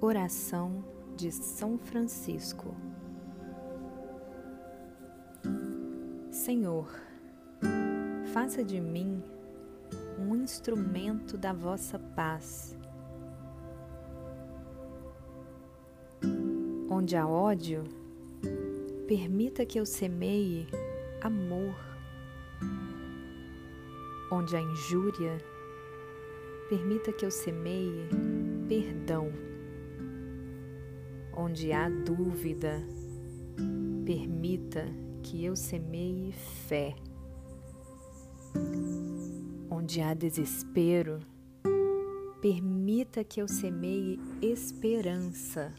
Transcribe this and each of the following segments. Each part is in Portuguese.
Oração de São Francisco. Senhor, faça de mim um instrumento da vossa paz. Onde há ódio, permita que eu semeie amor. Onde há injúria, permita que eu semeie perdão. Onde há dúvida, permita que eu semeie fé. Onde há desespero, permita que eu semeie esperança.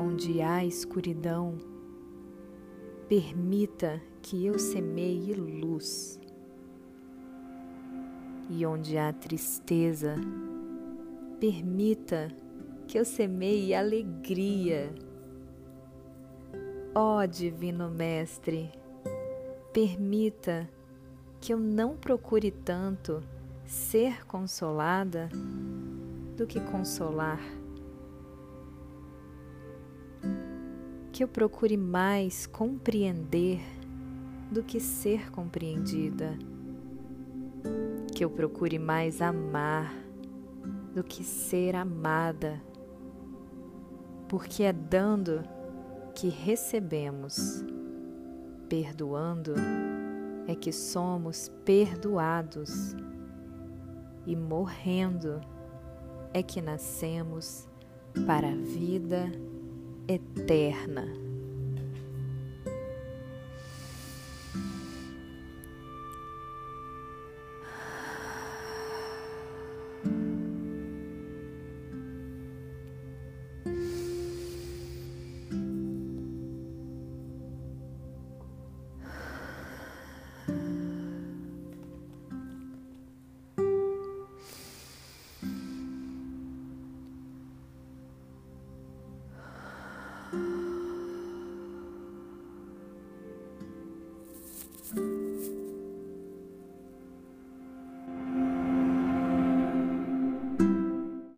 Onde há escuridão, permita que eu semeie luz. E onde há tristeza, permita que eu semeie alegria. Ó oh, Divino Mestre, permita que eu não procure tanto ser consolada do que consolar. Que eu procure mais compreender do que ser compreendida. Que eu procure mais amar do que ser amada porque é dando que recebemos, perdoando é que somos perdoados, e morrendo é que nascemos para a vida eterna.